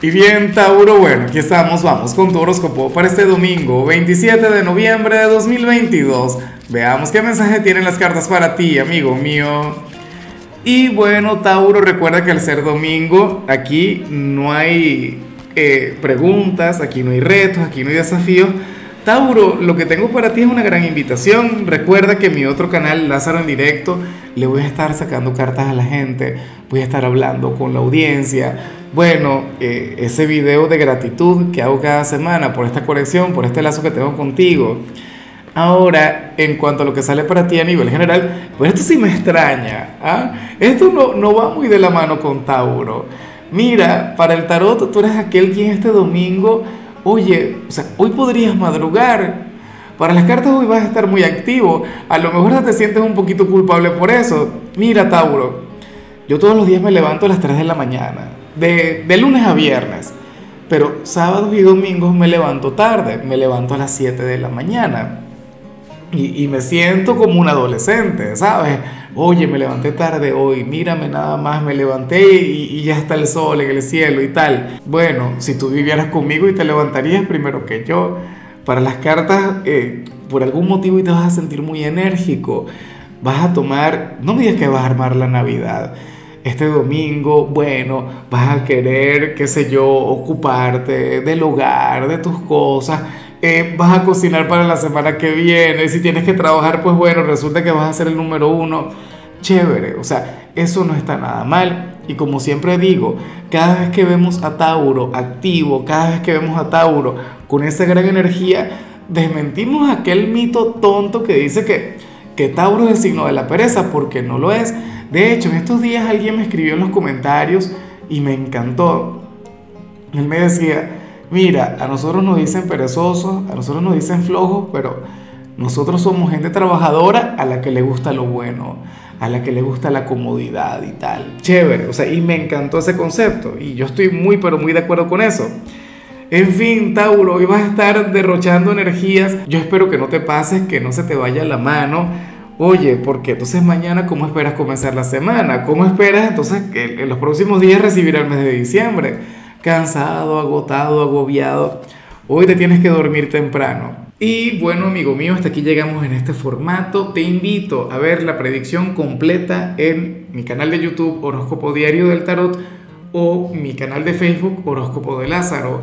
Y bien, Tauro, bueno, aquí estamos, vamos con tu horóscopo para este domingo, 27 de noviembre de 2022. Veamos qué mensaje tienen las cartas para ti, amigo mío. Y bueno, Tauro, recuerda que al ser domingo, aquí no hay eh, preguntas, aquí no hay retos, aquí no hay desafíos. Tauro, lo que tengo para ti es una gran invitación. Recuerda que en mi otro canal, Lázaro en directo, le voy a estar sacando cartas a la gente, voy a estar hablando con la audiencia bueno, eh, ese video de gratitud que hago cada semana por esta conexión, por este lazo que tengo contigo. Ahora, en cuanto a lo que sale para ti a nivel general, pues esto sí me extraña. ¿ah? Esto no, no va muy de la mano con Tauro. Mira, para el tarot tú eres aquel quien este domingo, oye, o sea, hoy podrías madrugar. Para las cartas hoy vas a estar muy activo. A lo mejor te sientes un poquito culpable por eso. Mira, Tauro, yo todos los días me levanto a las 3 de la mañana de, lunes a viernes. Pero sábados y domingos me levanto tarde, me levanto a las 7 de la mañana. Y, me siento como un adolescente, ¿sabes? Oye, me levanté tarde hoy, mírame nada más, me levanté y, ya está el sol en el cielo y tal. Bueno, si tú vivieras conmigo y te levantarías primero que yo, para las cartas, eh, por algún motivo y te vas a sentir muy enérgico, vas a tomar, no me digas que vas a armar la Navidad este domingo, bueno, vas a querer, qué sé yo, ocuparte del hogar, de tus cosas, eh, vas a cocinar para la semana que viene, si tienes que trabajar, pues bueno, resulta que vas a ser el número uno, chévere, o sea, eso no está nada mal. Y como siempre digo, cada vez que vemos a Tauro activo, cada vez que vemos a Tauro con esa gran energía, desmentimos aquel mito tonto que dice que, que Tauro es el signo de la pereza, porque no lo es. De hecho, en estos días alguien me escribió en los comentarios y me encantó. Él me decía, mira, a nosotros nos dicen perezosos, a nosotros nos dicen flojos, pero nosotros somos gente trabajadora a la que le gusta lo bueno, a la que le gusta la comodidad y tal. Chévere, o sea, y me encantó ese concepto y yo estoy muy, pero muy de acuerdo con eso. En fin, Tauro, hoy vas a estar derrochando energías. Yo espero que no te pases, que no se te vaya la mano Oye, porque entonces mañana, ¿cómo esperas comenzar la semana? ¿Cómo esperas entonces que en los próximos días recibir el mes de diciembre? Cansado, agotado, agobiado. Hoy te tienes que dormir temprano. Y bueno, amigo mío, hasta aquí llegamos en este formato. Te invito a ver la predicción completa en mi canal de YouTube Horóscopo Diario del Tarot o mi canal de Facebook Horóscopo de Lázaro.